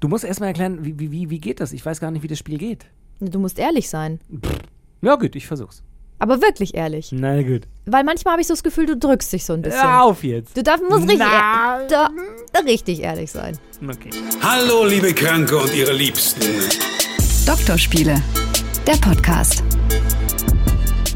Du musst erstmal erklären, wie, wie, wie, geht das? Ich weiß gar nicht, wie das Spiel geht. Du musst ehrlich sein. Ja, gut, ich versuch's. Aber wirklich ehrlich. Na gut. Weil manchmal habe ich so das Gefühl, du drückst dich so ein bisschen. Hör auf jetzt. Du darfst, musst richtig, Na. ehr- da, da richtig ehrlich sein. Okay. Hallo, liebe Kranke und ihre Liebsten. Doktorspiele, der Podcast.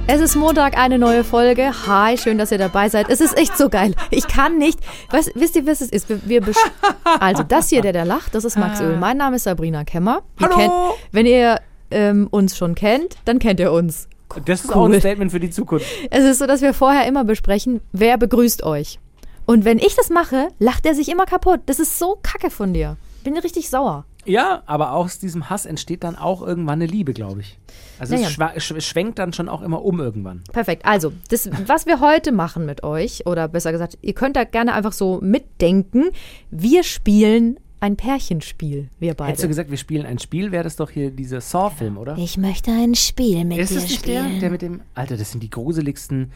Es ist Montag, eine neue Folge. Hi, schön, dass ihr dabei seid. Es ist echt so geil. Ich kann nicht. Was, wisst ihr, was es ist? Wir, wir also, das hier, der, der lacht, das ist Max Öl. Mein Name ist Sabrina Kemmer. Ihr Hallo. Kennt, wenn ihr ähm, uns schon kennt, dann kennt ihr uns. Das ist auch Cool. ein Statement für die Zukunft. Es ist so, dass wir vorher immer besprechen, wer begrüßt euch. Und wenn ich das mache, lacht er sich immer kaputt. Das ist so kacke von dir. Bin richtig sauer. Ja, aber aus diesem Hass entsteht dann auch irgendwann eine Liebe, glaube ich. Also Naja. es sch schwenkt dann schon auch immer um irgendwann. Perfekt. Also, das, was wir heute machen mit euch, oder besser gesagt, ihr könnt da gerne einfach so mitdenken. Wir spielen ein Pärchenspiel, wir Hättest du beide. gesagt, wir spielen ein Spiel, wäre das doch hier dieser Saw-Film, oder? Ich möchte ein Spiel mit Ist dir das nicht der, spielen. der mit dem. Alter, das sind die gruseligsten.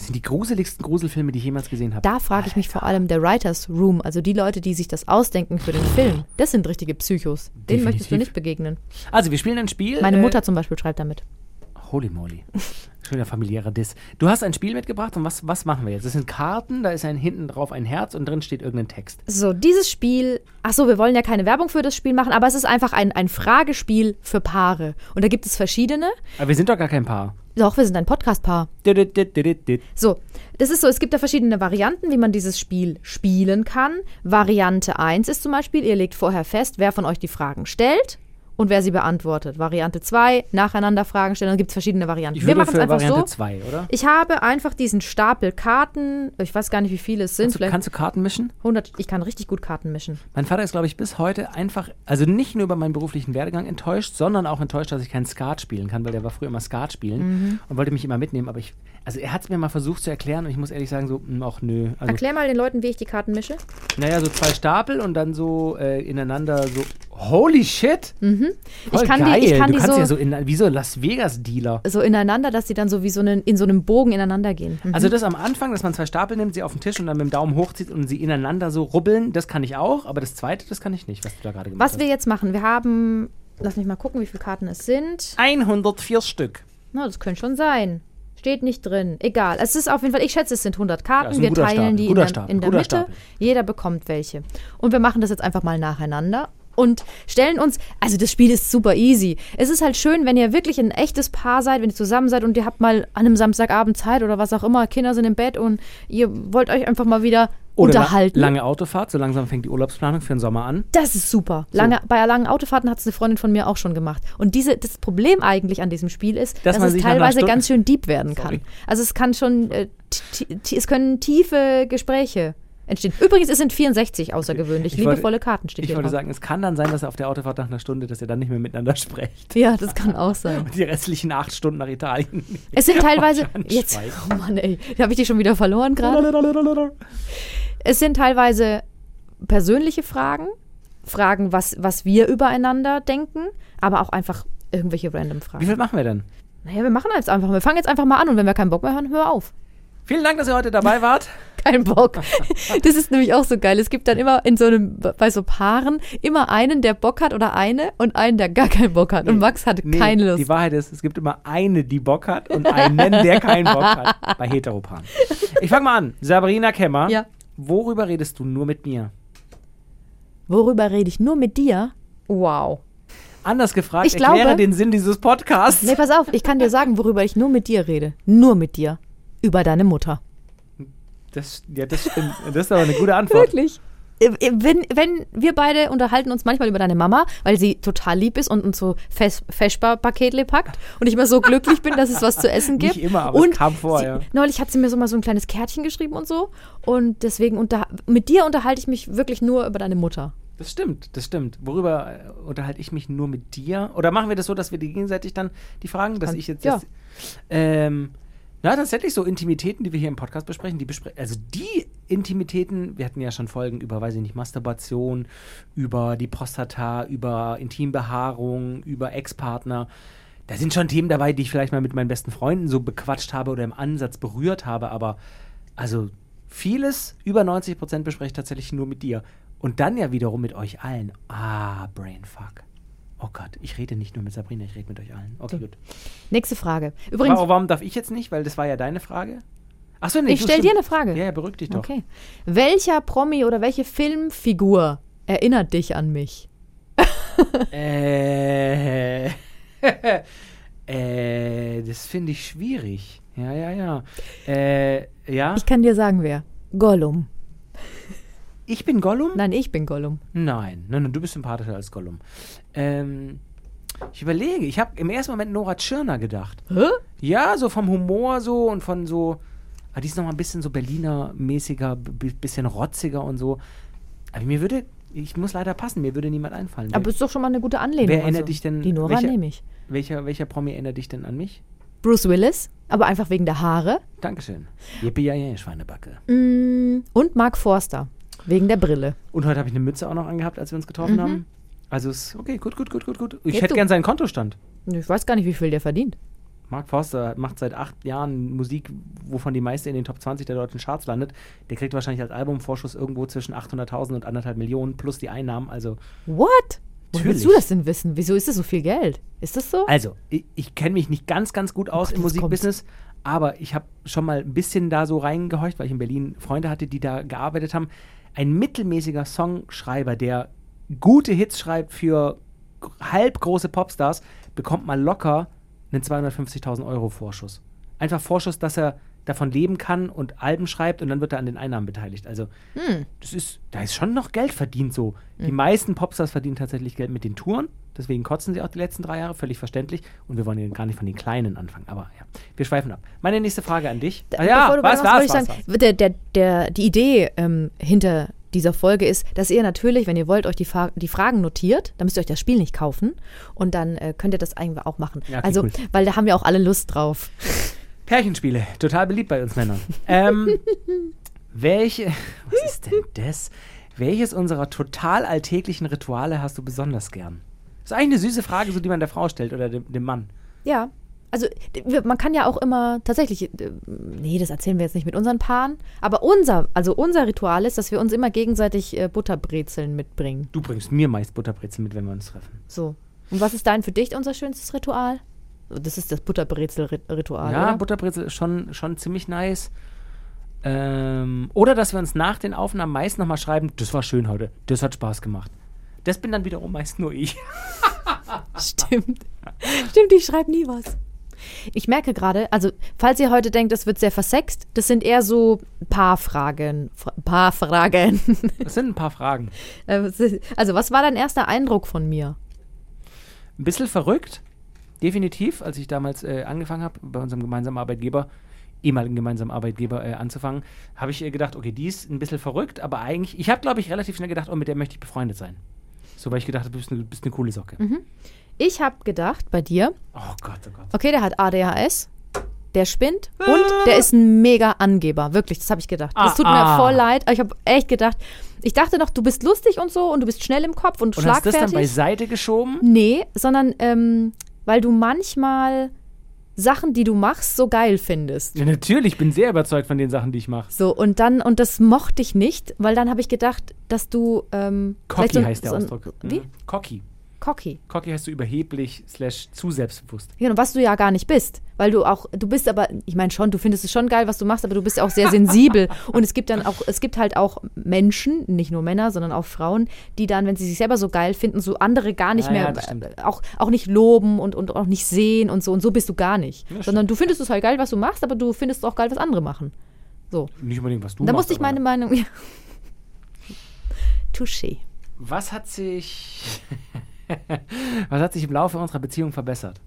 Das sind die gruseligsten Gruselfilme, die ich jemals gesehen habe. da frage ich mich vor allem der Writers Room, also die Leute, die sich das ausdenken für den Film. Das sind richtige Psychos. Denen möchtest du Definitiv. nicht begegnen. Also, wir spielen ein Spiel. Meine äh, Mutter zum Beispiel schreibt damit. Holy moly. Schöner familiärer Diss. Du hast ein Spiel mitgebracht und was, was machen wir jetzt? Das sind Karten, da ist ein hinten drauf ein Herz und drin steht irgendein Text. So, dieses Spiel, ach so, wir wollen ja keine Werbung für das Spiel machen, aber es ist einfach ein, ein Fragespiel für Paare. Und da gibt es verschiedene. Aber wir sind doch gar kein Paar. Doch, wir sind ein Podcast-Paar. So, das ist so, es gibt da verschiedene Varianten, wie man dieses Spiel spielen kann. Variante 1 ist zum Beispiel, ihr legt vorher fest, wer von euch die Fragen stellt und wer sie beantwortet. Variante 2, nacheinander Fragen stellen, dann gibt es verschiedene Varianten. Ich Wir machen es einfach Variante so. 2, oder? Ich habe einfach diesen Stapel Karten, ich weiß gar nicht, wie viele es sind, Kannst du, kannst du Karten mischen? 100, ich kann richtig gut Karten mischen. Mein Vater ist, glaube ich, bis heute einfach, also nicht nur über meinen beruflichen Werdegang enttäuscht, sondern auch enttäuscht, dass ich keinen Skat spielen kann, weil der war früher immer Skat spielen Mhm. und wollte mich immer mitnehmen. Aber ich, also er hat es mir mal versucht zu erklären und ich muss ehrlich sagen, so, hm, ach nö. Also, Erklär mal den Leuten, wie ich die Karten mische. naja, so zwei Stapel und dann so äh, ineinander so, holy shit! Voll Mhm. Ich kann die- geil. ich kann du die kannst so- ja so in, wie so Las Vegas-Dealer. So ineinander, dass sie dann so wie so einen, in so einem Bogen ineinander gehen. Mhm. Also das am Anfang, dass man zwei Stapel nimmt, sie auf den Tisch und dann mit dem Daumen hochzieht und sie ineinander so rubbeln, das kann ich auch, aber das zweite, das kann ich nicht, was du da gerade gemacht Was wir jetzt machen, wir haben, lass mich mal gucken, wie viele Karten es sind. hast. 104 Stück. Na, das könnte schon sein. Steht nicht drin. Egal. Es ist auf jeden Fall, ich schätze, es sind 100 Ja, Karten. ein wir teilen Stapel. die in in der Mitte. Stapel. Jeder bekommt welche. Und wir machen das jetzt einfach mal nacheinander. Und stellen uns, also das Spiel ist super easy. Es ist halt schön, wenn ihr wirklich ein echtes Paar seid, wenn ihr zusammen seid und ihr habt mal an einem Samstagabend Zeit oder was auch immer, Kinder sind im Bett und ihr wollt euch einfach mal wieder Oder unterhalten. lange Autofahrt, so langsam fängt die Urlaubsplanung für den Sommer an. Das ist super. Lange, Bei langen Autofahrten hat es eine Freundin von mir auch schon gemacht. Und diese, das Problem eigentlich an diesem Spiel ist, Dass dass, es teilweise ganz schön deep werden Sorry. kann. Also es kann schon, äh, es können tiefe Gespräche entstehen. Übrigens, es sind 64 außergewöhnlich. Ich wollte- Liebevolle Karten steht Ich hier wollte drauf. sagen, es kann dann sein, dass er auf der Autofahrt nach einer Stunde, dass ihr dann nicht mehr miteinander sprecht. Ja, das kann auch sein. Und die restlichen acht Stunden nach Italien. Es sind teilweise, jetzt, oh Mann ey, da habe ich dich schon wieder verloren gerade. Es sind teilweise persönliche Fragen, Fragen, was, was wir übereinander denken, aber auch einfach irgendwelche random Wie Fragen. viel machen wir denn? Naja, wir machen jetzt einfach. Wir fangen jetzt einfach mal an und wenn wir keinen Bock mehr haben, hör auf. Vielen Dank, dass ihr heute dabei wart. Kein Bock. Das ist nämlich auch so geil. Es gibt dann immer in so einem, bei so Paaren immer einen, der Bock hat oder eine und einen, der gar keinen Bock hat. Und Max hatte Nee, keine Lust. Die Wahrheit ist, es gibt immer eine, die Bock hat und einen, der keinen Bock hat. Bei Heteropaaren. Ich fange mal an. Sabrina Kemmer. Ja. Worüber redest du nur mit mir? Worüber rede ich? Nur mit dir? Wow. Anders gefragt, Ich erkläre glaube- den Sinn dieses Podcasts. Nee, pass auf, ich kann dir sagen, worüber ich nur mit dir rede. Nur mit dir. Über deine Mutter. Das, ja, das stimmt. Das ist aber eine gute Antwort. Wirklich? Äh, Wenn, wenn wir beide unterhalten uns manchmal über deine Mama, weil sie total lieb ist und uns so Fes- Feschbar-Paketle packt und ich immer so glücklich bin, dass es was zu essen gibt. Nicht immer, aber und es kam vor, sie, ja. Neulich hat sie mir so mal so ein kleines Kärtchen geschrieben und so und deswegen unter, mit dir unterhalte ich mich wirklich nur über deine Mutter. Das stimmt, das stimmt. Worüber äh, unterhalte ich mich nur mit dir? Oder machen wir das so, dass wir die gegenseitig dann die Fragen, dass ich jetzt. ja. jetzt ähm, na, tatsächlich so Intimitäten, die wir hier im Podcast besprechen, die bespre also die Intimitäten, wir hatten ja schon Folgen über, weiß ich nicht, Masturbation, über die Prostata, über Intimbehaarung, über Ex-Partner. Da sind schon Themen dabei, die ich vielleicht mal mit meinen besten Freunden so bequatscht habe oder im Ansatz berührt habe, aber also vieles, über 90 Prozent bespreche ich tatsächlich nur mit dir. Und dann ja wiederum mit euch allen. Ah, Brainfuck. Oh Gott, ich rede nicht nur mit Sabrina, ich rede mit euch allen. Okay, gut. Nächste Frage. Übrigens, Warum, warum darf ich jetzt nicht? Weil das war ja deine Frage. Achso, nee, ich stelle dir eine Frage. Ja, ja, beruhig dich doch. Okay. Welcher Promi oder welche Filmfigur erinnert dich an mich? Äh, äh, das finde ich schwierig. Ja, ja, ja. Äh, ja, Ich kann dir sagen, wer. Gollum. Ich bin Gollum? Nein, ich bin Gollum. Nein, nein, nein, du bist sympathischer als Gollum. Ähm, ich überlege, ich habe im ersten Moment Nora Tschirner gedacht. Hä? Ja, so vom Humor so und von so, ah, die ist nochmal ein bisschen so Berliner-mäßiger, bisschen rotziger und so. Aber mir würde, ich muss leider passen, mir würde niemand einfallen. Aber ist doch schon mal eine gute Anlehnung. Wer erinnert also. dich denn- Die Nora welcher- nehme ich. welcher, welcher Promi erinnert dich denn an mich? Bruce Willis, aber einfach wegen der Haare. Dankeschön. Yippie, ja, ja, Schweinebacke. Mm, Und Mark Forster, wegen der Brille. Und heute habe ich eine Mütze auch noch angehabt, als wir uns getroffen haben. Also ist okay, gut, gut, gut, gut, gut. Ich Geht hätte du. gern seinen Kontostand. Ich weiß gar nicht, wie viel der verdient. Mark Forster macht seit acht Jahren Musik, wovon die meiste in den Top 20 der deutschen Charts landet. Der kriegt wahrscheinlich als Albumvorschuss irgendwo zwischen 800.000 und anderthalb Millionen plus die Einnahmen. Also, What? Wo willst Natürlich. du das denn wissen? Wieso ist das so viel Geld? Ist das so? also ich, ich kenne mich nicht ganz, ganz gut aus Gott, im Musikbusiness, aber ich habe schon mal ein bisschen da so reingehorcht, weil ich in Berlin Freunde hatte, die da gearbeitet haben. Ein mittelmäßiger Songschreiber, der gute Hits schreibt für g- halb große Popstars, bekommt mal locker einen 250.000 Euro Vorschuss. Einfach Vorschuss, dass er davon leben kann und Alben schreibt und dann wird er an den Einnahmen beteiligt. Also Hm. das ist, da ist schon noch Geld verdient so. Die meisten Popstars verdienen tatsächlich Geld mit den Touren. Deswegen kotzen sie auch die letzten drei Jahre, völlig verständlich. Und wir wollen ja gar nicht von den Kleinen anfangen. Aber ja, wir schweifen ab. Meine nächste Frage an dich. Ah, ja, Bevor du was, was, was, sagen, was? Der, der, der, die Idee ähm, hinter dieser Folge ist, dass ihr natürlich, wenn ihr wollt, euch die, Fa die Fragen notiert, dann müsst ihr euch das Spiel nicht kaufen und dann äh, könnt ihr das eigentlich auch machen. Ja, okay, also, cool. weil da haben wir auch alle Lust drauf. Pärchenspiele, total beliebt bei uns Männern. ähm, welche, was ist denn das? Welches unserer total alltäglichen Rituale hast du besonders gern? Das ist eigentlich eine süße Frage, so die man der Frau stellt oder dem, dem Mann. Ja. Also man kann ja auch immer tatsächlich, äh, nee, das erzählen wir jetzt nicht mit unseren Paaren, aber unser, also unser Ritual ist, dass wir uns immer gegenseitig äh, Butterbrezeln mitbringen. Du bringst mir meist Butterbrezel mit, wenn wir uns treffen. So. Und was ist dein für dich unser schönstes Ritual? Das ist das Butterbrezel-Ritual, Ja, oder? Butterbrezel ist schon, schon ziemlich nice. Ähm, oder dass wir uns nach den Aufnahmen meist nochmal schreiben, das war schön heute, das hat Spaß gemacht. Das bin dann wiederum meist nur ich. Stimmt. Stimmt, ich schreibe nie was. Ich merke gerade, also falls ihr heute denkt, es wird sehr versext, das sind eher so Paarfragen. Fra Paarfragen. Das sind ein paar Fragen. Äh, also was war dein erster Eindruck von mir? Ein bisschen verrückt, definitiv, als ich damals äh, angefangen habe, bei unserem gemeinsamen Arbeitgeber, ehemaligen gemeinsamen Arbeitgeber äh, anzufangen, habe ich äh, gedacht, okay, die ist ein bisschen verrückt, aber eigentlich, ich habe, glaube ich, relativ schnell gedacht, oh, mit der möchte ich befreundet sein. So, weil ich gedacht habe, du bist eine, bist eine coole Socke. Ich habe gedacht bei dir, Oh Gott, oh Gott. okay, der hat ADHS, der spinnt und der ist ein mega Angeber. Wirklich, das habe ich gedacht. Das Ah, tut mir ah. voll leid, aber ich habe echt gedacht, ich dachte noch, du bist lustig und so und du bist schnell im Kopf und, Und hast das schlagfertig. dann beiseite geschoben? Nee, sondern ähm, weil du manchmal Sachen, die du machst, so geil findest. Ja, natürlich, ich bin sehr überzeugt von den Sachen, die ich mache. So, und dann, und das mochte ich nicht, weil dann habe ich gedacht, dass du. Ähm, Cocky so, heißt der so Ausdruck. Wie? Mhm. Cocky. Cocky. Cocky heißt so überheblich slash zu selbstbewusst. Genau, was du ja gar nicht bist. Weil du auch, du bist aber, ich meine schon, du findest es schon geil, was du machst, aber du bist ja auch sehr sensibel. und es gibt dann auch, es gibt halt auch Menschen, nicht nur Männer, sondern auch Frauen, die dann, wenn sie sich selber so geil finden, so andere gar nicht Ja, ja, mehr, stimmt. äh, auch, auch nicht loben und, und auch nicht sehen und so. Und so bist du gar nicht. Ja, sondern du findest es halt geil, was du machst, aber du findest auch geil, was andere machen. So. Nicht unbedingt, was du da machst. musste ich meine Meinung. Ja. Touché. Was hat sich. was hat sich im Laufe unserer Beziehung verbessert?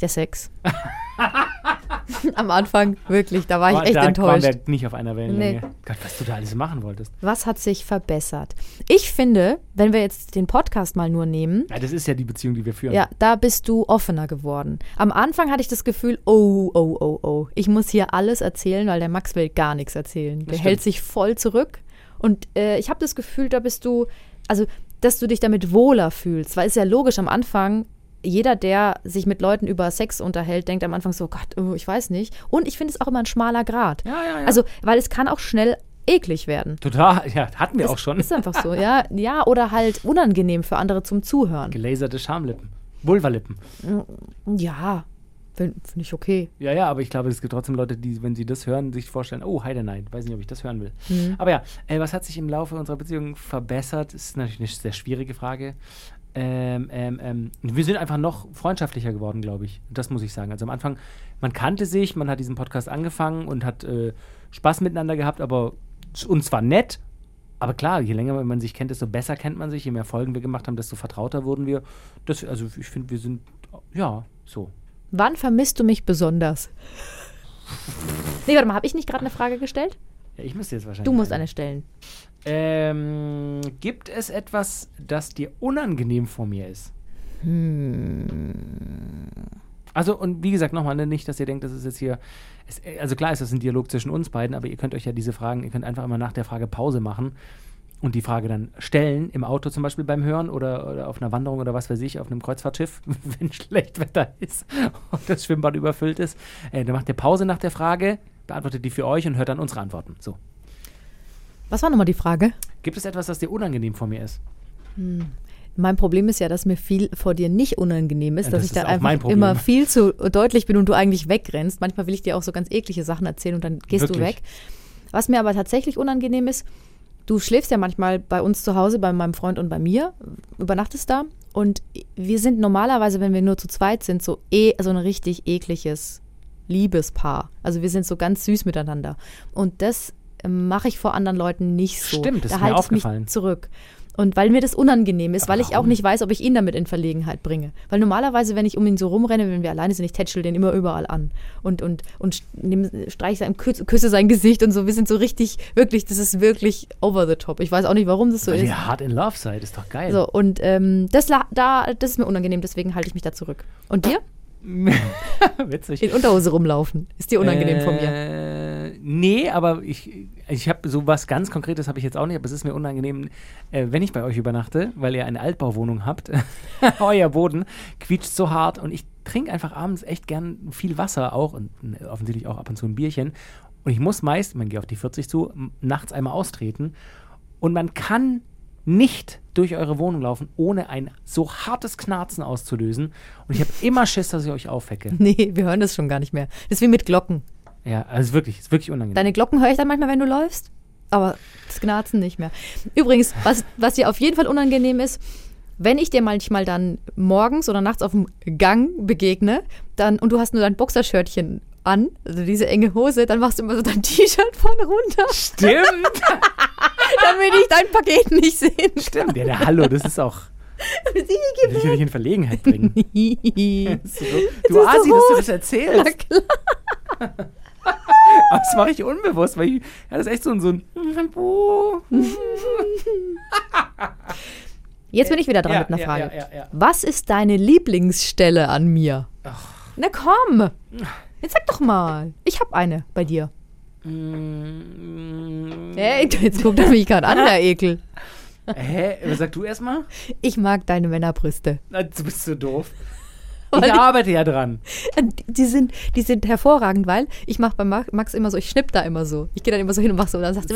Der Sex. Am Anfang, wirklich, da war ich Aber echt da enttäuscht. waren wir nicht auf einer Wellenlänge. Nee. Gott, was du da alles machen wolltest. Was hat sich verbessert? Ich finde, wenn wir jetzt den Podcast mal nur nehmen, Ja, das ist ja die Beziehung, die wir führen. ja, da bist du offener geworden. Am Anfang hatte ich das Gefühl, oh, oh, oh, oh, ich muss hier alles erzählen, weil der Max will gar nichts erzählen. Der stimmt. hält sich voll zurück. Und äh, ich habe das Gefühl, da bist du, also, dass du dich damit wohler fühlst. Weil es ist ja logisch am Anfang, jeder, der sich mit Leuten über Sex unterhält, denkt am Anfang so, Gott, oh, ich weiß nicht. Und ich finde es auch immer ein schmaler Grad. Ja, ja, ja. Also, weil es kann auch schnell eklig werden. Total, ja, hatten wir auch schon. Ist einfach so, ja. Ja, oder halt unangenehm für andere zum Zuhören. Gelaserte Schamlippen. Vulvalippen. Ja, finde find ich okay. Ja, ja, aber ich glaube, es gibt trotzdem Leute, die, wenn sie das hören, sich vorstellen, oh, Heide, nein, weiß nicht, ob ich das hören will. Mhm. Aber ja, äh, was hat sich im Laufe unserer Beziehung verbessert? Ist natürlich eine sehr schwierige Frage. Ähm, ähm, ähm, wir sind einfach noch freundschaftlicher geworden, glaube ich. Das muss ich sagen. Also am Anfang, man kannte sich, man hat diesen Podcast angefangen und hat äh, Spaß miteinander gehabt, aber und zwar nett. Aber klar, je länger man sich kennt, desto besser kennt man sich. Je mehr Folgen wir gemacht haben, desto vertrauter wurden wir. Das, also ich finde, wir sind, ja, so. Wann vermisst du mich besonders? Nee, warte mal, habe ich nicht gerade eine Frage gestellt? Ja, ich müsste jetzt wahrscheinlich. Du musst eine. stellen. Ähm, gibt es etwas, das dir unangenehm vor mir ist? Also, und wie gesagt, nochmal, ne, nicht, dass ihr denkt, das ist jetzt hier. Es, also klar ist das ein Dialog zwischen uns beiden, aber ihr könnt euch ja diese Fragen, ihr könnt einfach immer nach der Frage Pause machen und die Frage dann stellen, im Auto zum Beispiel beim Hören oder, oder auf einer Wanderung oder was weiß ich, auf einem Kreuzfahrtschiff, wenn schlecht Wetter ist und das Schwimmbad überfüllt ist. Äh, dann macht ihr Pause nach der Frage, beantwortet die für euch und hört dann unsere Antworten. So. Was war nochmal die Frage? Gibt es etwas, das dir unangenehm vor mir ist? Mein Problem ist ja, dass mir viel vor dir nicht unangenehm ist, Ja, dass das ich dann einfach immer viel zu deutlich bin und du eigentlich wegrennst. Manchmal will ich dir auch so ganz eklige Sachen erzählen und dann gehst du Wirklich? weg. Was mir aber tatsächlich unangenehm ist, du schläfst ja manchmal bei uns zu Hause, bei meinem Freund und bei mir, übernachtest da und wir sind normalerweise, wenn wir nur zu zweit sind, so eh so ein richtig ekliges Liebespaar. Also wir sind so ganz süß miteinander und das ähm, mache ich vor anderen Leuten nicht so. Stimmt, das da ist mir ich mich aufgefallen. zurück. Und weil mir das unangenehm ist, weil ich auch nicht weiß, ob ich ihn damit in Verlegenheit bringe. Weil normalerweise, wenn ich um ihn so rumrenne, wenn wir alleine sind, ich tätschel den immer überall an und, und, und streiche sein, küsse, sein Gesicht und so. Wir sind so richtig, wirklich, das ist wirklich over the top. Ich weiß auch nicht, warum das so Weil ist. ihr hart in love seid, ist doch geil. So, und ähm, das, da, das ist mir unangenehm, deswegen halte ich mich da zurück. Und dir? Witzig. In Unterhose rumlaufen. Ist dir unangenehm von mir? Nee, aber ich, ich habe so was ganz Konkretes habe ich jetzt auch nicht, aber es ist mir unangenehm, äh, wenn ich bei euch übernachte, weil ihr eine Altbauwohnung habt. Euer Boden quietscht so hart und ich trinke einfach abends echt gern viel Wasser auch und äh, offensichtlich auch ab und zu ein Bierchen. Und ich muss meist, man geht auf die 40 zu, nachts einmal austreten. Und man kann nicht durch eure Wohnung laufen, ohne ein so hartes Knarzen auszulösen. Und ich habe immer Schiss, dass ich euch aufwecke. Nee, wir hören das schon gar nicht mehr. Das ist wie mit Glocken. Ja, also wirklich, ist wirklich unangenehm. Deine Glocken höre ich dann manchmal, wenn du läufst, aber das Gnarzen nicht mehr. Übrigens, was, was dir auf jeden Fall unangenehm ist, wenn ich dir manchmal dann morgens oder nachts auf dem Gang begegne dann, und du hast nur dein Boxershirtchen an, also diese enge Hose, dann machst du immer so dein T-Shirt vorne runter, Stimmt, damit ich dein Paket nicht sehen kann. stimmt. Ja, der Hallo, das ist auch. Will ich nicht in Verlegenheit bringen. So, du Asi, so dass du das erzählst. Aber das mache ich unbewusst, weil ich, ja, das ist echt so ein, so ein Jetzt bin ich wieder dran Ja, mit einer Frage. ja. Was ist deine Lieblingsstelle an mir? Na komm, jetzt sag doch mal. Ich habe eine bei dir. Mm, Hey, jetzt guckt er mich gerade an, der Ekel. Hä? Was Sag du erstmal? Ich mag deine Männerbrüste. Du bist so doof. Ich ich- arbeite ja dran. Die sind, die sind hervorragend, weil ich mache bei Ma- Max immer so, ich schnipp da immer so. Ich gehe dann immer so hin und mach so und dann sagst du,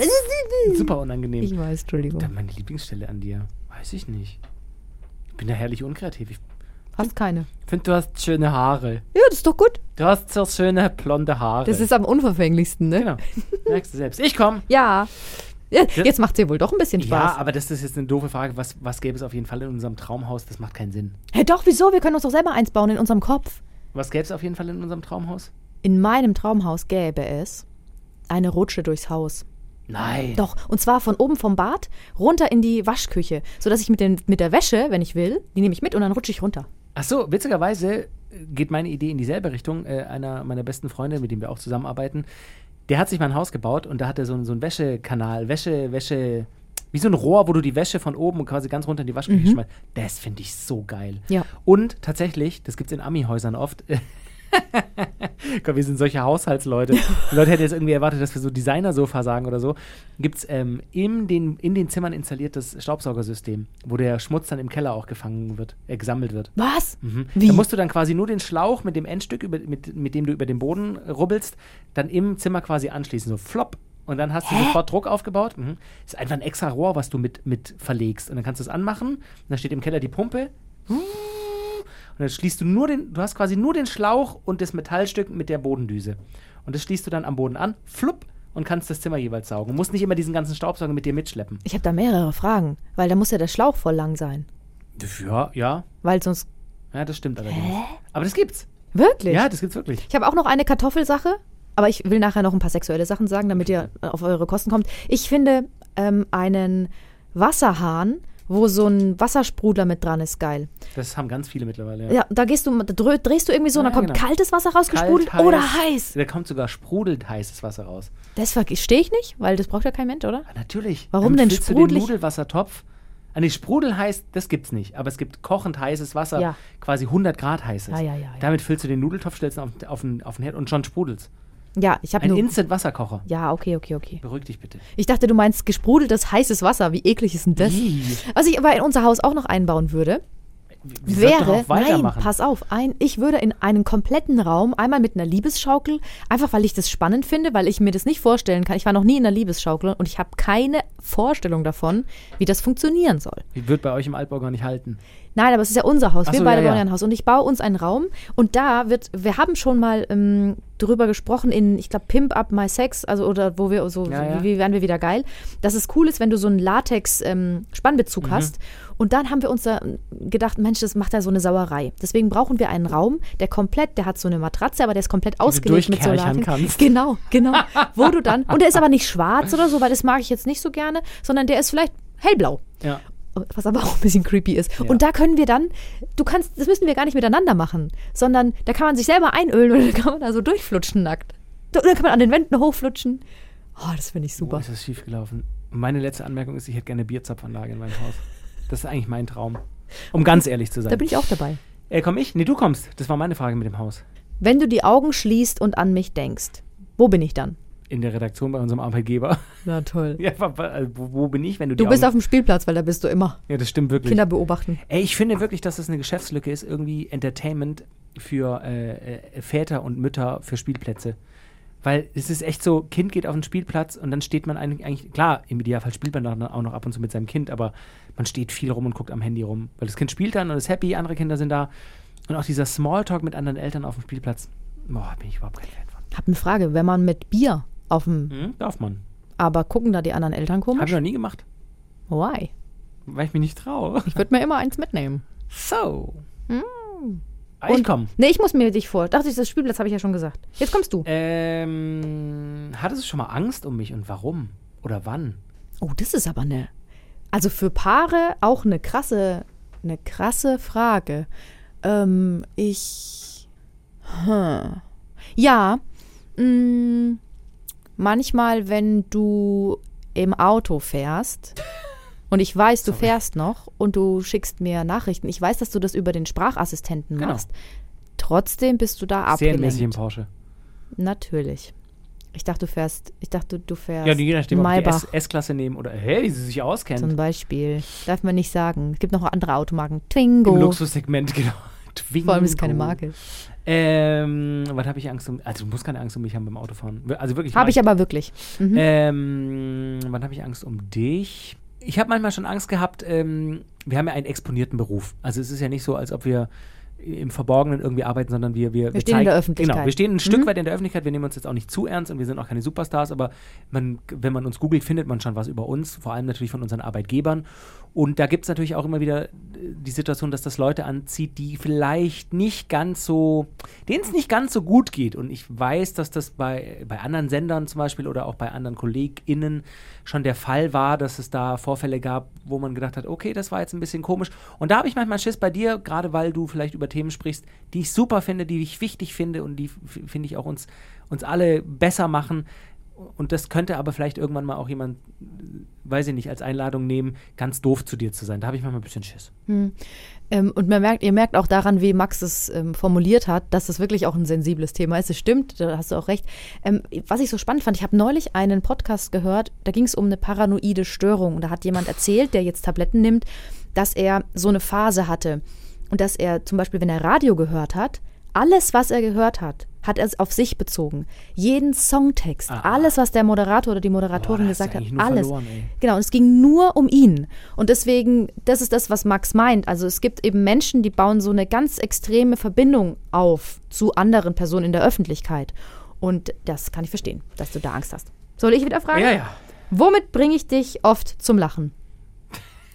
Super unangenehm. ich weiß, Entschuldigung. Dann meine Lieblingsstelle an dir. Weiß ich nicht. Ich bin da herrlich unkreativ. Ich Hast keine. finde, du hast schöne Haare. Ja, das ist doch gut. Du hast so schöne blonde Haare. Das ist am unverfänglichsten, ne? Genau. Merkst du selbst. Ich komme. Ja. Ja. Jetzt macht es dir wohl doch ein bisschen Ja, Spaß. aber das ist jetzt eine doofe Frage. Was, was gäbe es auf jeden Fall in unserem Traumhaus? Das macht keinen Sinn. Hä, doch, wieso? Wir können uns doch selber eins bauen in unserem Kopf. Was gäbe es auf jeden Fall in unserem Traumhaus? In meinem Traumhaus gäbe es eine Rutsche durchs Haus. Nein. Doch, und zwar von oben vom Bad runter in die Waschküche, sodass ich mit, den, mit der Wäsche, wenn ich will, die nehme ich mit und dann rutsche ich runter. Ach so, witzigerweise geht meine Idee in dieselbe Richtung. Äh, einer meiner besten Freunde, mit dem wir auch zusammenarbeiten, der hat sich mal ein Haus gebaut und da hat er so, einen- so einen Wäschekanal, Wäsche, Wäsche, wie so ein Rohr, wo du die Wäsche von oben quasi ganz runter in die Waschküche schmeißt. Das finde ich so geil. Ja. Und tatsächlich, das gibt es in Ami-Häusern oft. Gott, wir sind solche Haushaltsleute. Die Leute hätten jetzt irgendwie erwartet, dass wir so Designer-Sofa sagen oder so. Gibt es ähm, in, den, in den Zimmern installiertes Staubsaugersystem, wo der Schmutz dann im Keller auch gefangen wird, äh, gesammelt wird. Was? Mhm. Wie? Da musst du dann quasi nur den Schlauch mit dem Endstück, über, mit, mit dem du über den Boden rubbelst, dann im Zimmer quasi anschließen. So flop. und dann hast du sofort Druck aufgebaut. Mhm. Ist einfach ein extra Rohr, was du mit, mit verlegst. Und dann kannst du es anmachen. Und dann steht im Keller die Pumpe. Und dann schließt du nur den, du hast quasi nur den Schlauch und das Metallstück mit der Bodendüse. Und das schließt du dann am Boden an, flupp, und kannst das Zimmer jeweils saugen. Du musst nicht immer diesen ganzen Staubsauger mit dir mitschleppen. Ich habe da mehrere Fragen, weil da muss ja der Schlauch voll lang sein. Ja, ja. Weil sonst. Ja, das stimmt allerdings. Aber das gibt's. Wirklich? Ja, das gibt's wirklich. Ich habe auch noch eine Kartoffelsache, aber ich will nachher noch ein paar sexuelle Sachen sagen, damit ihr auf eure Kosten kommt. Ich finde ähm, einen Wasserhahn, wo so ein Wassersprudler mit dran ist, geil. Das haben ganz viele mittlerweile. Ja. Ja, da gehst du, da dreh- drehst du irgendwie so, und Ja, dann kommt genau. kaltes Wasser rausgesprudelt Kalt, oder heiß. Da kommt sogar sprudelt heißes Wasser raus. Das verstehe ich nicht, weil das braucht ja kein Mensch, oder? Ja, natürlich. Warum Damit denn sprudelig? den Nudelwassertopf. Ah, nee, Sprudel heißt, das gibt's nicht. Aber es gibt kochend heißes Wasser, Ja. quasi 100 Grad heißes. Ja, ja, ja, ja. Damit füllst du den Nudeltopf, stellst ihn auf, auf, den, auf den Herd und schon sprudelt's. Ja, ich habe Ein. Instant-Wasserkocher. Ja, okay, okay, okay. Beruhig dich bitte. Ich dachte, du meinst gesprudeltes heißes Wasser. Wie eklig ist denn das? Ih. Was ich aber in unser Haus auch noch einbauen würde, Wir wäre, nein, pass auf, ein, ich würde in einen kompletten Raum, einmal mit einer Liebesschaukel, einfach weil ich das spannend finde, weil ich mir das nicht vorstellen kann. Ich war noch nie in einer Liebesschaukel und ich habe keine Vorstellung davon, wie das funktionieren soll. Die wird bei euch im Altbau gar nicht halten. Nein, aber es ist ja unser Haus. Ach Wir so, beide ja, bauen ja. ein Haus. Und ich baue uns einen Raum. Und da wird, wir haben schon mal ähm, drüber gesprochen in, ich glaube, Pimp Up My Sex, also oder wo wir so, Ja, ja. wie, wie werden wir wieder geil, dass es cool ist, wenn du so einen Latex-Spannbezug Mhm. hast. Und dann haben wir uns da gedacht, Mensch, das macht ja so eine Sauerei. Deswegen brauchen wir einen Raum, der komplett, der hat so eine Matratze, aber der ist komplett ausgelegt mit so Latex. Genau, genau. wo du dann, und der ist aber nicht schwarz oder so, weil das mag ich jetzt nicht so gerne, sondern der ist vielleicht hellblau Ja. Was aber auch ein bisschen creepy ist. Ja. Und da können wir dann, du kannst, das müssen wir gar nicht miteinander machen, sondern da kann man sich selber einölen und dann kann man da so durchflutschen nackt. Da- Dann kann man an den Wänden hochflutschen. Oh, das finde ich Super. super. ist das schiefgelaufen? Meine letzte Anmerkung ist, ich hätte gerne eine Bierzapfanlage in meinem Haus. Das ist eigentlich mein Traum. Um ganz ehrlich zu sein. Da bin ich auch dabei. äh, komm ich? Nee, du kommst. Das war meine Frage mit dem Haus. Wenn du die Augen schließt und an mich denkst, wo bin ich dann? In der Redaktion bei unserem Arbeitgeber. Na toll. ja, äh, wo, wo bin ich, wenn du Du bist Augen auf dem Spielplatz, weil da bist du immer. Ja, das stimmt wirklich. Kinder beobachten. Ey, ich finde wirklich, dass das eine Geschäftslücke ist, irgendwie Entertainment für äh, äh, Väter und Mütter für Spielplätze. Weil es ist echt so, Kind geht auf den Spielplatz und dann steht man eigentlich, eigentlich klar, im Idealfall spielt man dann auch noch ab und zu mit seinem Kind, aber man steht viel rum und guckt am Handy rum. Weil das Kind spielt dann und ist happy, andere Kinder sind da. Und auch dieser Smalltalk mit anderen Eltern auf dem Spielplatz, boah, bin ich überhaupt kein Fan von. Hab eine Frage, wenn man mit Bier auf dem, Hm, darf man. aber gucken da die anderen Eltern komisch? ich noch nie gemacht, Why? weil ich mich nicht traue. Ich würde mir immer eins mitnehmen. So. Hm. Ah, Ich komm. Nee, ich muss mir dich vor. Dachte ich, das Spielplatz habe ich ja schon gesagt. Jetzt kommst du. Ähm, hattest du schon mal Angst um mich und warum? Oder wann? Oh, das ist aber eine. Also für Paare auch eine krasse, eine krasse Frage. Ähm, ich. Hm. Ja. Mh, manchmal, wenn du im Auto fährst und ich weiß, du fährst noch und du schickst mir Nachrichten. Ich weiß, dass du das über den Sprachassistenten Genau. machst. Trotzdem bist du da Serienmäßig im abgelenkt. Porsche. Natürlich. Ich dachte, du fährst. Ich dachte, du fährst. Ja, je nachdem, ob die S-Klasse nehmen oder hey, wie sie sich auskennt. Zum Beispiel. Darf man nicht sagen. Es gibt noch andere Automarken. Twingo. Im Luxussegment, genau. Twingo. Vor allem ist keine Marke. Ähm, was habe ich Angst um? Also, du musst keine Angst um mich haben beim Autofahren. Also wirklich. Habe ich aber wirklich. Mhm. Ähm, wann habe ich Angst um dich? Ich habe manchmal schon Angst gehabt, ähm, wir haben ja einen exponierten Beruf. Also es ist ja nicht so, als ob wir im Verborgenen irgendwie arbeiten, sondern wir wir, Wir stehen in der Öffentlichkeit. Genau, wir stehen ein Stück Mhm. weit in der Öffentlichkeit. Wir nehmen uns jetzt auch nicht zu ernst und wir sind auch keine Superstars, aber man, wenn man uns googelt, findet man schon was über uns, vor allem natürlich von unseren Arbeitgebern. Und da gibt es natürlich auch immer wieder äh, die Situation, dass das Leute anzieht, die vielleicht nicht ganz so, denen es nicht ganz so gut geht. Und ich weiß, dass das bei, bei anderen Sendern zum Beispiel oder auch bei anderen KollegInnen schon der Fall war, dass es da Vorfälle gab, wo man gedacht hat, okay, das war jetzt ein bisschen komisch. Und da habe ich manchmal Schiss bei dir, gerade weil du vielleicht über Themen sprichst, die ich super finde, die ich wichtig finde und die, finde ich, auch uns, uns alle besser machen. Und das könnte aber vielleicht irgendwann mal auch jemand, weiß ich nicht, als Einladung nehmen, ganz doof zu dir zu sein. Da habe ich manchmal ein bisschen Schiss. Ähm, und man merkt, ihr merkt auch daran, wie Max es ähm, formuliert hat, dass das wirklich auch ein sensibles Thema ist. Es stimmt, da hast du auch recht. Ähm, was ich so spannend fand, ich habe neulich einen Podcast gehört, da ging es um eine paranoide Störung. Da hat jemand erzählt, der jetzt Tabletten nimmt, dass er so eine Phase hatte. Und dass er zum Beispiel, wenn er Radio gehört hat, alles, was er gehört hat, hat er es auf sich bezogen. Jeden Songtext, Ah. alles, was der Moderator oder die Moderatorin Boah, gesagt hat, alles. verloren. Genau, und es ging nur um ihn. Und deswegen, das ist das, was Max meint. Also es gibt eben Menschen, die bauen so eine ganz extreme Verbindung auf zu anderen Personen in der Öffentlichkeit. Und das kann ich verstehen, dass du da Angst hast. Soll ich wieder fragen? Ja, ja. Womit bringe ich dich oft zum Lachen?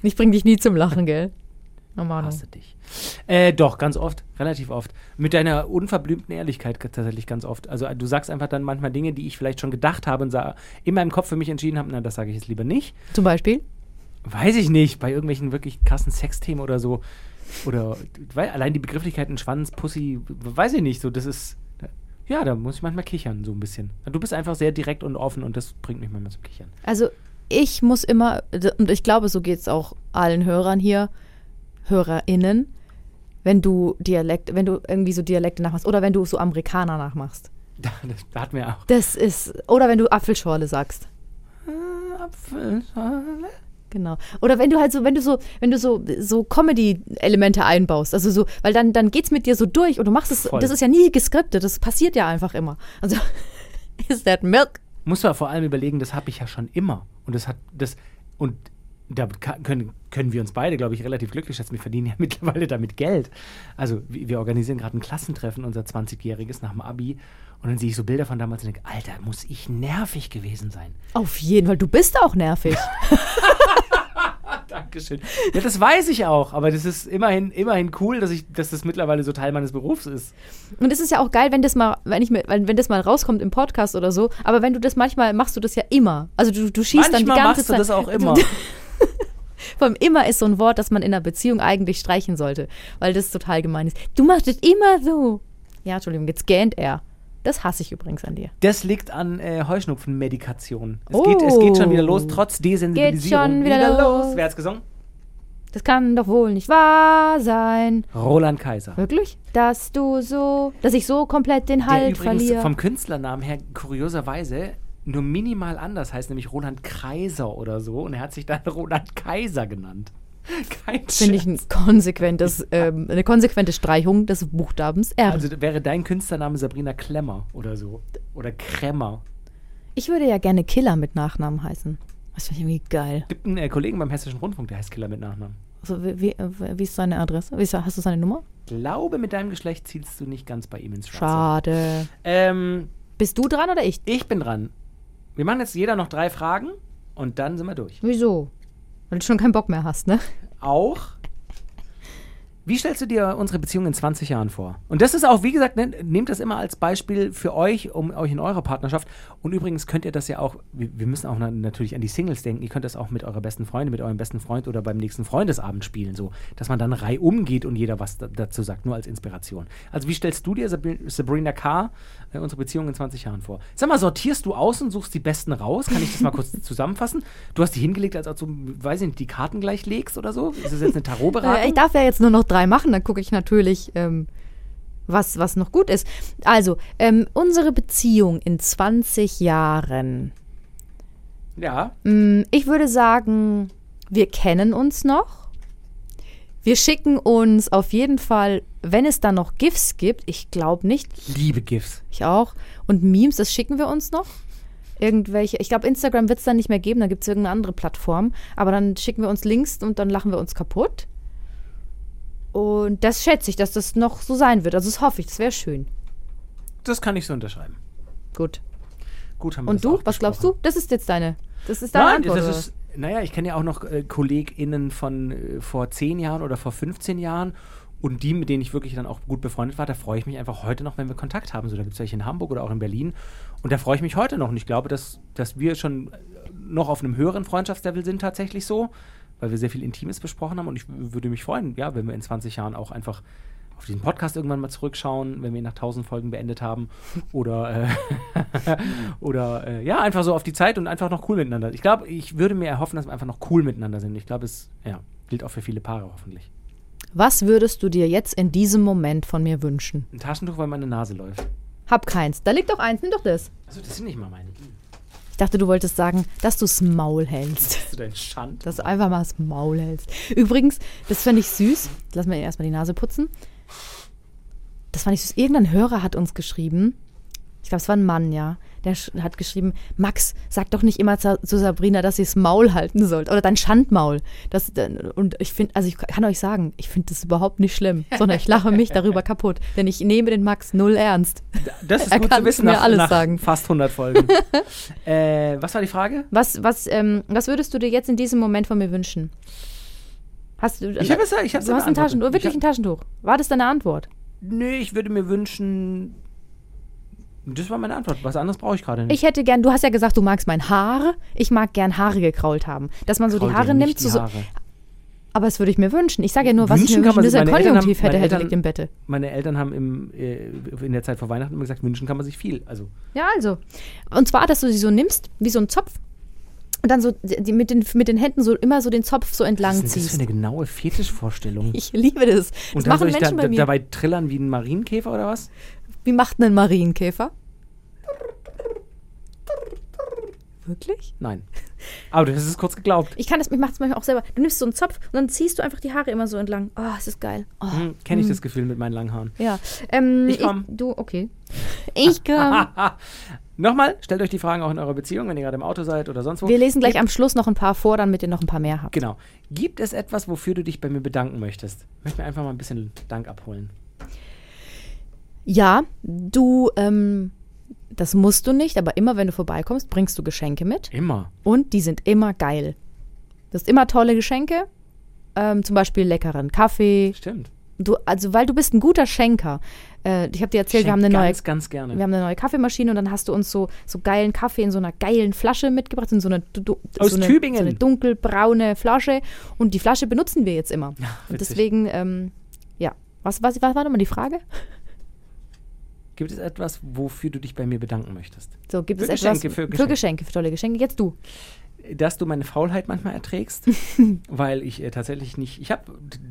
Ich bringe dich nie zum Lachen, gell? Oh Mann. Hasse dich. Äh, doch, ganz oft, relativ oft. Mit deiner unverblümten Ehrlichkeit tatsächlich ganz oft. Also äh, du sagst einfach dann manchmal Dinge, die ich vielleicht schon gedacht habe und sa- in meinem Kopf für mich entschieden habe, na, das sage ich jetzt lieber nicht. Zum Beispiel? Weiß ich nicht, bei irgendwelchen wirklich krassen Sexthemen oder so. Oder weil, allein die Begrifflichkeiten Schwanz, Pussy, weiß ich nicht, so, das ist. Ja, da muss ich manchmal kichern, so ein bisschen. Du bist einfach sehr direkt und offen und das bringt mich manchmal zum Kichern. Also ich muss immer, und ich glaube, so geht es auch allen Hörern hier, HörerInnen, wenn du Dialekt, wenn du irgendwie so Dialekte nachmachst oder wenn du so Amerikaner nachmachst. Da, das, da hatten wir auch. Das ist, oder wenn du Apfelschorle sagst. Apfelschorle. Genau. Oder wenn du halt so, wenn du so, wenn du so, so Comedy-Elemente einbaust, also so, weil dann, dann geht's mit dir so durch und du machst es, Voll. das ist ja nie geskriptet, das passiert ja einfach immer. Also, is that milk? Muss man vor allem überlegen, das habe ich ja schon immer. Und das hat das und da können, können wir uns beide, glaube ich, relativ glücklich schätzen. Wir verdienen ja mittlerweile damit Geld. Also wir organisieren gerade ein Klassentreffen, unser 20-jähriges nach dem Abi. Und dann sehe ich so Bilder von damals und denke, Alter, muss ich nervig gewesen sein. Auf jeden Fall, du bist auch nervig. Dankeschön. Ja, das weiß ich auch, aber das ist immerhin, immerhin cool, dass, ich, dass das mittlerweile so Teil meines Berufs ist. Und es ist ja auch geil, wenn das mal, wenn ich mir, wenn, wenn das mal rauskommt im Podcast oder so. Aber wenn du das manchmal machst du das ja immer. Also du, du schießt dann die Manchmal ganze machst du Zeit. das auch immer. Vor allem immer ist so ein Wort, das man in einer Beziehung eigentlich streichen sollte, weil das total gemein ist. Du machst es immer so. Ja, Entschuldigung, jetzt gähnt er. Das hasse ich übrigens an dir. Das liegt an äh, Heuschnupfenmedikation. Es, Oh. geht, es geht schon wieder los, trotz Desensibilisierung. schon wieder los. Wer hat's gesungen? Das kann doch wohl nicht wahr sein. Roland Kaiser. Wirklich? Dass du so, dass ich so komplett den Der Halt übrigens verliere. vom Künstlernamen her kurioserweise nur minimal anders heißt, nämlich Roland Kaiser oder so. Und er hat sich dann Roland Kaiser genannt. Kein Finde ich ein konsequentes, ähm, eine konsequente Streichung des Buchstabens R. Also wäre dein Künstlername Sabrina Klemmer oder so. Oder Kremmer. ich würde ja gerne Killer mit Nachnamen heißen. Das finde ich irgendwie geil. Gibt einen äh, Kollegen beim Hessischen Rundfunk, der heißt Killer mit Nachnamen. Also, wie, wie, wie ist seine Adresse? Ist, hast du seine Nummer? Glaube, mit deinem Geschlecht zielst du nicht ganz bei ihm ins Schwarze. Schade. Ähm, Bist du dran oder ich? ich bin dran. Wir machen jetzt jeder noch drei Fragen und dann sind wir durch. Wieso? Weil du schon keinen Bock mehr hast, ne? Auch. Wie stellst du dir unsere Beziehung in 20 Jahren vor? Und das ist auch, wie gesagt, ne, nehmt das immer als Beispiel für euch, um euch in eurer Partnerschaft. Und übrigens könnt ihr das ja auch, wir, wir müssen auch na, natürlich an die Singles denken, ihr könnt das auch mit eurer besten Freundin, mit eurem besten Freund oder beim nächsten Freundesabend spielen, so, dass man dann reihum geht und jeder was da, dazu sagt, nur als Inspiration. Also wie stellst du dir, Sabri- Sabrina K., äh, unsere Beziehung in 20 Jahren vor? Sag mal, sortierst du aus und suchst die Besten raus? Kann ich das mal kurz zusammenfassen? Du hast die hingelegt, als ob du, weiß ich nicht, die Karten gleich legst oder so? Ist das jetzt eine Tarotberatung? Äh, ich darf ja jetzt nur noch drei machen, dann gucke ich natürlich, ähm, was, was noch gut ist. Also, ähm, unsere Beziehung in 20 Jahren. Ja, Mm, Ich würde sagen, wir kennen uns noch. Wir schicken uns auf jeden Fall, wenn es da noch GIFs gibt, ich glaube nicht, liebe GIFs. ich auch, und Memes, das schicken wir uns noch. Irgendwelche, ich glaube, Instagram wird es dann nicht mehr geben, da gibt es irgendeine andere Plattform. Aber dann schicken wir uns Links und dann lachen wir uns kaputt. Und das schätze ich, dass das noch so sein wird. Also das hoffe ich, das wäre schön. Das kann ich so unterschreiben. Gut. Gut, haben wir Und du, was glaubst du? Das ist jetzt deine, das ist deine Nein, Antwort. das ist, naja, ich kenne ja auch noch äh, KollegInnen von äh, vor 10 Jahren oder vor 15 Jahren. Und die, mit denen ich wirklich dann auch gut befreundet war, da freue ich mich einfach heute noch, wenn wir Kontakt haben. So, da gibt es welche in Hamburg oder auch in Berlin. Und da freue ich mich heute noch. Und ich glaube, dass, dass wir schon äh, noch auf einem höheren Freundschaftslevel sind tatsächlich so, weil wir sehr viel Intimes besprochen haben. Und ich würde mich freuen, ja, wenn wir in 20 Jahren auch einfach auf diesen Podcast irgendwann mal zurückschauen, wenn wir ihn nach 1000 Folgen beendet haben. Oder, äh, oder äh, ja, einfach so auf die Zeit und einfach noch cool miteinander. Ich glaube, ich würde mir erhoffen, dass wir einfach noch cool miteinander sind. Ich glaube, es ja, gilt auch für viele Paare hoffentlich. Was würdest du dir jetzt in diesem Moment von mir wünschen? Ein Taschentuch, weil meine Nase läuft. Hab keins. Da liegt doch eins, nimm doch das. Also, das sind nicht mal meine. Ich dachte, du wolltest sagen, dass du das Maul hältst. Hast du dein Schand? Dass du einfach mal das Maul hältst. Übrigens, das fände ich süß. Lass mir erstmal die Nase putzen. das fand ich süß. Irgendein Hörer hat uns geschrieben, ich glaube, es war ein Mann, ja, der hat geschrieben, Max, sag doch nicht immer zu, zu Sabrina, dass sie das Maul halten sollte oder dein Schandmaul. Das, und ich finde, also ich kann euch sagen, ich finde das überhaupt nicht schlimm, sondern ich lache mich darüber kaputt, denn ich nehme den Max null ernst. Das ist Er gut kann zu wissen mir nach, alles nach sagen. fast 100 Folgen. äh, was war die Frage? Was, was, ähm, was würdest du dir jetzt in diesem Moment von mir wünschen? Hast du, Ich habe es ich hab's du hast ein. Taschentuch, wirklich ich ein Taschentuch. War das deine Antwort? Nö, ich würde mir wünschen. Das war meine Antwort. Was anderes brauche ich gerade nicht. Ich hätte gern, du hast ja gesagt, du magst mein Haar. Ich mag gern Haare gekrault haben. Dass man so Kraul die Haare nimmt. die So, Haare. aber das würde ich mir wünschen. Ich sage ja nur, was Wünschen ich mir wünschen, Eltern Konjunktiv haben- hätte, hätte liegt im Bette. Meine Eltern haben im, äh, in der Zeit vor Weihnachten immer gesagt, wünschen kann man sich viel. Also Ja, also. Und zwar, dass du sie so nimmst, wie so ein Zopf. Und dann so die, mit, den, mit den Händen so immer so den Zopf so entlang ist denn das für ziehst. eine genaue Fetischvorstellung? Ich liebe das. Das Und dann soll machen ich da, Menschen da, bei mir. dabei trillern wie ein Marienkäfer oder was? Wie macht denn ein Marienkäfer? Wirklich? Nein. Aber du hast es kurz geglaubt. Ich kann das, ich mache es manchmal auch selber. Du nimmst so einen Zopf und dann ziehst du einfach die Haare immer so entlang. Oh, es ist geil. Oh. Hm, Kenne ich das Gefühl mit meinen langen Haaren. Ja. Ähm, Ich komm. du, okay. Ich komm. Nochmal, stellt euch die Fragen auch in eurer Beziehung, wenn ihr gerade im Auto seid oder sonst wo. Wir lesen gleich Gibt- am Schluss noch ein paar vor, damit ihr noch ein paar mehr habt. Genau. Gibt es etwas, wofür du dich bei mir bedanken möchtest? Ich möchte mir einfach mal ein bisschen Dank abholen. Ja, du, ähm, das musst du nicht, aber immer wenn du vorbeikommst, bringst du Geschenke mit. Immer. Und die sind immer geil. Du hast immer tolle Geschenke. Ähm, zum Beispiel leckeren Kaffee. Stimmt. Du, also, weil du bist ein guter Schenker. Äh, ich habe dir erzählt, wir haben, eine neue, ganz, ganz gerne. wir haben eine neue Kaffeemaschine und dann hast du uns so, so geilen Kaffee in so einer geilen Flasche mitgebracht, in so einer du, Aus so eine, Tübingen. So eine dunkelbraune Flasche. Und die Flasche benutzen wir jetzt immer. und witzig. deswegen, ähm, ja. Was, was, was war nochmal die Frage? Gibt es etwas, wofür du dich bei mir bedanken möchtest? So, gibt Für es etwas Geschenke, für für Geschenke. Geschenke, für tolle Geschenke. Jetzt du. Dass du meine Faulheit manchmal erträgst, weil ich äh, tatsächlich nicht. Ich habe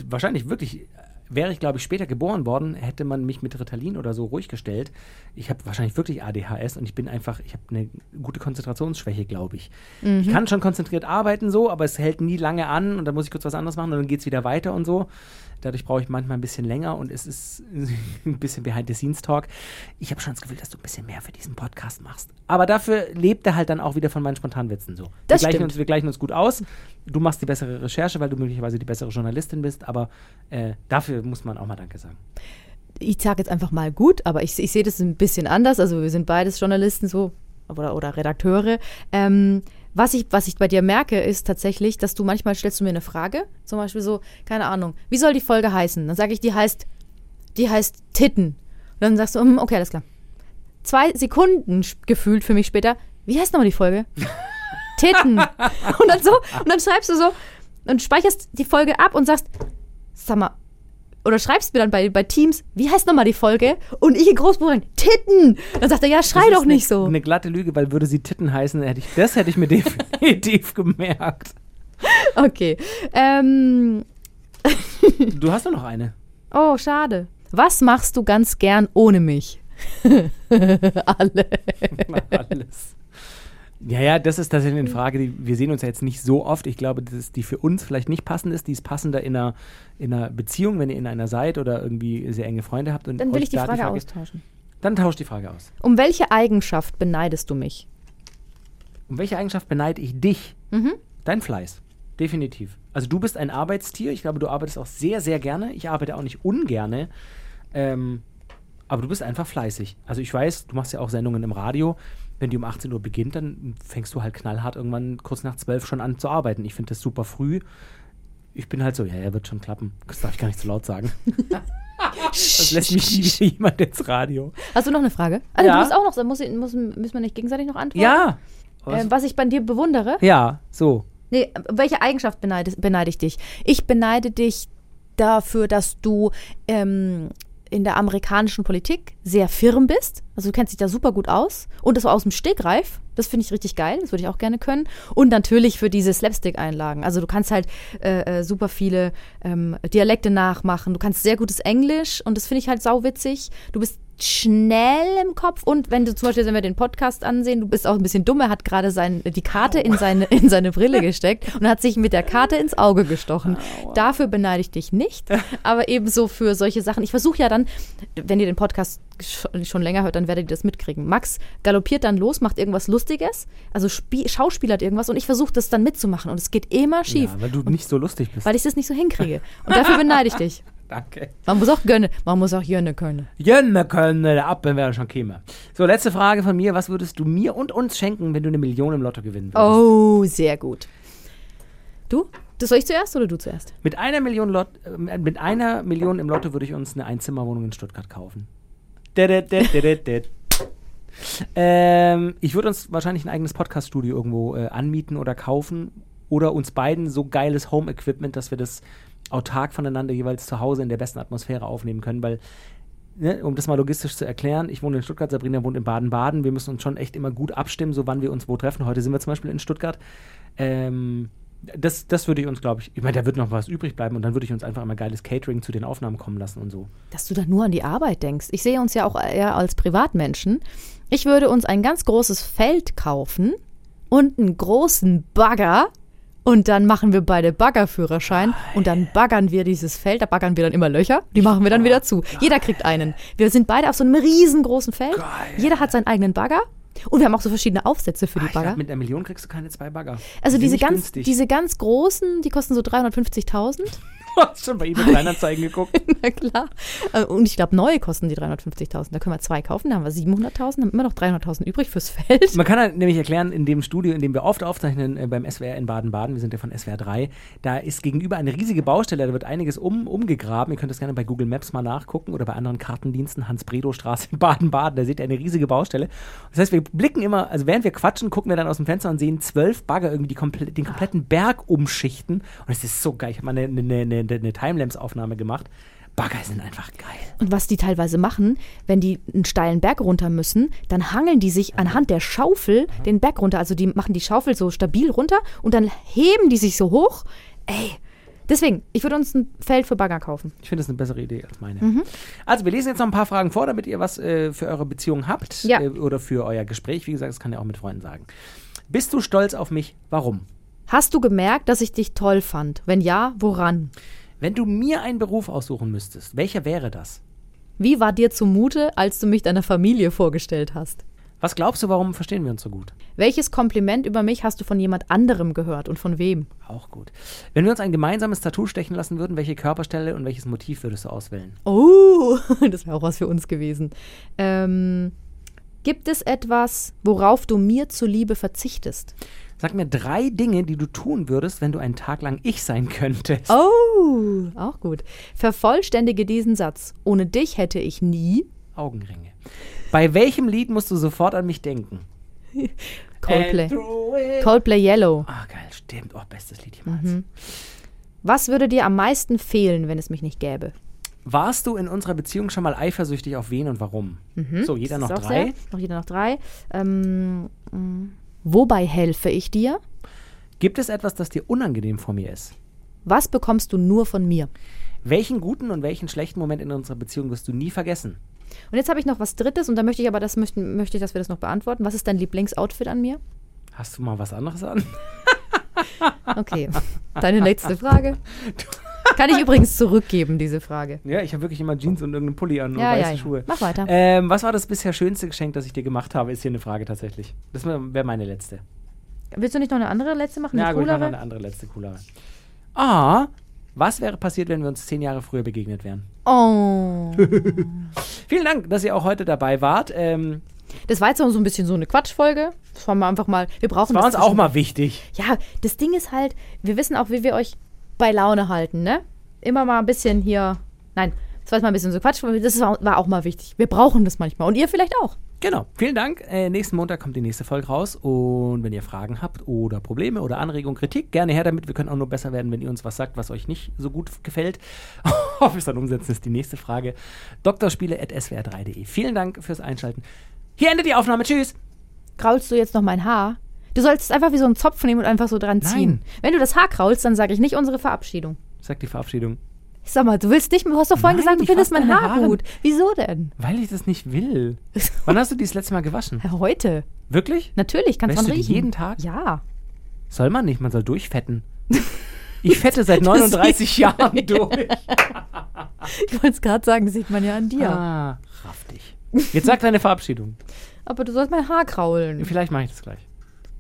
wahrscheinlich wirklich. Wäre ich, glaube ich, später geboren worden, hätte man mich mit Ritalin oder so ruhig gestellt. Ich habe wahrscheinlich wirklich ADHS und ich bin einfach, ich habe eine gute Konzentrationsschwäche, glaube ich. Ich kann schon konzentriert arbeiten so, aber es hält nie lange an und dann muss ich kurz was anderes machen und dann geht es wieder weiter und so. Dadurch brauche ich manchmal ein bisschen länger und es ist ein bisschen Behind-the-Scenes-Talk. Ich habe schon das Gefühl, dass du ein bisschen mehr für diesen Podcast machst. Aber dafür lebt er halt dann auch wieder von meinen Spontanwitzen so. Das wir, gleichen stimmt. uns, wir gleichen uns gut aus. Du machst die bessere Recherche, weil du möglicherweise die bessere Journalistin bist, aber äh, dafür muss man auch mal Danke sagen. ich sage jetzt einfach mal gut, aber ich, ich sehe das ein bisschen anders. Also wir sind beides Journalisten so oder, oder Redakteure. Ähm, was ich, was ich bei dir merke, ist tatsächlich, dass du manchmal stellst du mir eine Frage, zum Beispiel so, keine Ahnung, wie soll die Folge heißen? Dann sage ich, die heißt, die heißt Titten. Und dann sagst du, hm, okay, alles klar. Zwei Sekunden gefühlt für mich später, wie heißt nochmal die Folge? Titten. Und dann so, und dann schreibst du so und speicherst die Folge ab und sagst, sag mal, oder schreibst mir dann bei, bei Teams, wie heißt nochmal die Folge? Und ich in Großbuchstaben, Titten. Dann sagt er, ja, schrei doch nicht eine, so. Eine glatte Lüge, weil würde sie Titten heißen, hätte ich, das hätte ich mir definitiv gemerkt. Okay. Ähm, Du hast doch noch eine. oh, schade. Was machst du ganz gern ohne mich? Alle. Alles. Ja, ja, das ist tatsächlich eine Frage, die, wir sehen uns ja jetzt nicht so oft. Ich glaube, dass die für uns vielleicht nicht passend ist. Die ist passender in einer, in einer Beziehung, wenn ihr in einer seid oder irgendwie sehr enge Freunde habt. Und Dann will ich die da Frage austauschen. Dann tauscht die Frage aus. Um welche Eigenschaft beneidest du mich? Um welche Eigenschaft beneide ich dich? Mhm. Dein Fleiß. Definitiv. Also du bist ein Arbeitstier. Ich glaube, du arbeitest auch sehr, sehr gerne. Ich arbeite auch nicht ungerne. Ähm, aber du bist einfach fleißig. Also ich weiß, du machst ja auch Sendungen im Radio. Wenn die um 18 Uhr beginnt, dann fängst du halt knallhart irgendwann kurz nach 12 schon an zu arbeiten. Ich finde das super früh. Ich bin halt so, ja, ja, wird schon klappen. Das darf ich gar nicht zu laut sagen. das lässt mich nie wieder jemand ins Radio. Hast du noch eine Frage? Also, Ja. Du musst auch noch, muss, muss, müssen wir nicht gegenseitig noch antworten? Ja. Äh, was ich bei dir bewundere? ja, so. Nee, welche Eigenschaft beneide, beneide ich dich? Ich beneide dich dafür, dass du ähm, in der amerikanischen Politik sehr firm bist. Also du kennst dich da super gut aus. Und das war aus dem Stegreif. Das finde ich richtig geil. Das würde ich auch gerne können. Und natürlich für diese Slapstick-Einlagen. Also du kannst halt äh, äh, super viele ähm, Dialekte nachmachen. Du kannst sehr gutes Englisch und das finde ich halt sauwitzig. Du bist schnell im Kopf und wenn du zum Beispiel, wenn wir den Podcast ansehen, du bist auch ein bisschen dumm, er hat gerade sein, die Karte in seine, in seine Brille gesteckt und hat sich mit der Karte ins Auge gestochen. Dafür beneide ich dich nicht, aber ebenso für solche Sachen. Ich versuche ja dann, wenn ihr den Podcast sch- schon länger hört, dann werdet ihr das mitkriegen. Max galoppiert dann los, macht irgendwas Lustiges, also spie- schauspielert irgendwas und ich versuche das dann mitzumachen und es geht immer schief, Ja, weil du nicht so lustig bist. weil ich das nicht so hinkriege. Und dafür beneide ich dich. Danke. Man muss auch gönnen, man muss auch gönnen können. Jönne können, der Appen wäre schon käme. So, letzte Frage von mir. Was würdest du mir und uns schenken, wenn du eine Million im Lotto gewinnen würdest? Oh, sehr gut. Du? Das soll ich zuerst oder du zuerst? Mit einer Million Lot äh, mit einer Million im Lotto würde ich uns eine Einzimmerwohnung in Stuttgart kaufen. Ähm, ich würde uns wahrscheinlich ein eigenes Podcast-Studio irgendwo äh, anmieten oder kaufen oder uns beiden so geiles Home-Equipment, dass wir das autark voneinander jeweils zu Hause in der besten Atmosphäre aufnehmen können, weil ne, um das mal logistisch zu erklären, ich wohne in Stuttgart, Sabrina wohnt in Baden-Baden. Wir müssen uns schon echt immer gut abstimmen, so wann wir uns wo treffen. Heute sind wir zum Beispiel in Stuttgart. Ähm, das, das würde ich uns, glaube ich, ich meine, da wird noch was übrig bleiben und dann würde ich uns einfach immer geiles Catering zu den Aufnahmen kommen lassen und so. Dass du da nur an die Arbeit denkst. Ich sehe uns ja auch eher als Privatmenschen. Ich würde uns ein ganz großes Feld kaufen und einen großen Bagger. Und dann machen wir beide Baggerführerschein und dann baggern wir dieses Feld, da baggern wir dann immer Löcher, die machen wir dann wieder zu. Jeder kriegt einen. Wir sind beide auf so einem riesengroßen Feld. Jeder hat seinen eigenen Bagger und wir haben auch so verschiedene Aufsätze für Ah, die ich glaub, Bagger. mit einer Million kriegst du keine zwei Bagger. Also Die diese ganz, günstig. diese ganz großen, die kosten so 350.000. Hast schon bei eBay Kleinanzeigen geguckt? Na klar. Äh, Und ich glaube, neue kosten die 350.000. Da können wir zwei kaufen, da haben wir 700.000, haben immer noch 300.000 übrig fürs Feld. Man kann halt nämlich erklären, in dem Studio, in dem wir oft aufzeichnen, äh, beim SWR in Baden-Baden, wir sind ja von SWR 3, da ist gegenüber eine riesige Baustelle, da wird einiges um, umgegraben. Ihr könnt das gerne bei Google Maps mal nachgucken oder bei anderen Kartendiensten, Hans-Bredow-Straße in Baden-Baden, da seht ihr eine riesige Baustelle. Das heißt, wir blicken immer, also während wir quatschen, gucken wir dann aus dem Fenster und sehen zwölf Bagger irgendwie die komple den kompletten Berg umschichten. Und es ist so geil. Ich habe mal eine, eine, eine, eine Timelapse-Aufnahme gemacht. Bagger sind einfach geil. Und was die teilweise machen, wenn die einen steilen Berg runter müssen, dann hangeln die sich anhand der Schaufel den Berg runter. Also die machen die Schaufel so stabil runter und dann heben die sich so hoch. Ey, deswegen, ich würde uns ein Feld für Bagger kaufen. Ich finde das eine bessere Idee als meine. Mhm. Also, wir lesen jetzt noch ein paar Fragen vor, damit ihr was äh, für eure Beziehung habt Ja. äh, oder für euer Gespräch. Wie gesagt, das kann ihr auch mit Freunden sagen. Bist du stolz auf mich? Warum? Hast du gemerkt, dass ich dich toll fand? Wenn ja, woran? Wenn du mir einen Beruf aussuchen müsstest, welcher wäre das? Wie war dir zumute, als du mich deiner Familie vorgestellt hast? Was glaubst du, warum verstehen wir uns so gut? Welches Kompliment über mich hast du von jemand anderem gehört und von wem? Auch gut. Wenn wir uns ein gemeinsames Tattoo stechen lassen würden, welche Körperstelle und welches Motiv würdest du auswählen? Oh, das wäre auch was für uns gewesen. Ähm, gibt es etwas, worauf du mir zuliebe verzichtest? Sag mir drei Dinge, die du tun würdest, wenn du einen Tag lang ich sein könntest. Oh, auch gut. Vervollständige diesen Satz. Ohne dich hätte ich nie Augenringe. Bei welchem Lied musst du sofort an mich denken? Coldplay. Coldplay Yellow. Ah, geil, stimmt. Oh, bestes Lied jemals. Mhm. Was würde dir am meisten fehlen, wenn es mich nicht gäbe? Warst du in unserer Beziehung schon mal eifersüchtig auf wen und warum? So, jeder noch Mhm. Drei. Sehr, noch jeder noch drei. Ähm, mh, wobei helfe ich dir? Gibt es etwas, das dir unangenehm vor mir ist? Was bekommst du nur von mir? Welchen guten und welchen schlechten Moment in unserer Beziehung wirst du nie vergessen? Und jetzt habe ich noch was Drittes und da möchte ich aber, das möchten, möchte ich, dass wir das noch beantworten. Was ist dein Lieblingsoutfit an mir? Hast du mal was anderes an? Okay, deine letzte Frage. Kann ich übrigens zurückgeben, diese Frage. Ja, ich habe wirklich immer Jeans und irgendeinen Pulli an und Ja, weiße ja. Schuhe. Mach weiter. Ähm, was war das bisher schönste Geschenk, das ich dir gemacht habe? Ist hier eine Frage tatsächlich. Das wäre wär meine letzte. Willst du nicht noch eine andere letzte machen? Ja, gut, ich mache noch eine andere letzte coolere. Ah, was wäre passiert, wenn wir uns zehn Jahre früher begegnet wären? Oh. Vielen Dank, dass ihr auch heute dabei wart. Ähm, Das war jetzt so ein bisschen so eine Quatschfolge. Das war mal einfach mal, wir brauchen war das uns auch mal wichtig. Ja, das Ding ist halt, wir wissen auch, wie wir euch bei Laune halten, ne? Immer mal ein bisschen hier. Nein, das war jetzt mal ein bisschen so Quatsch, aber das war, war auch mal wichtig. Wir brauchen das manchmal. Und ihr vielleicht auch. Genau. Vielen Dank. Äh, nächsten Montag kommt die nächste Folge raus. Und wenn ihr Fragen habt oder Probleme oder Anregungen, Kritik, gerne her damit. Wir können auch nur besser werden, wenn ihr uns was sagt, was euch nicht so gut gefällt. Ob wir es dann umsetzen, ist die nächste Frage. Doktorspiele.swr3.de. Vielen Dank fürs Einschalten. Hier endet die Aufnahme. Tschüss. Kraulst du jetzt noch mein Haar? Du solltest einfach wie so einen Zopf nehmen und einfach so dran ziehen. Nein. Wenn du das Haar kraulst, dann sage ich nicht unsere Verabschiedung. Sagt die Verabschiedung. Ich sag mal, du willst nicht, du hast doch vorhin Nein, gesagt, du findest mein Haar Haare. gut. Wieso denn? Weil ich das nicht will. Wann hast du die das letzte Mal gewaschen? Heute. Wirklich? Natürlich, kannst Wäschst du riechen. jeden Tag? Ja. Soll man nicht, man soll durchfetten. Ich fette seit 39 Jahren durch. Ich wollte es gerade sagen, das sieht man ja an dir. Ah, raff dich. Jetzt sag deine Verabschiedung. Aber du sollst mein Haar kraulen. Vielleicht mache ich das gleich.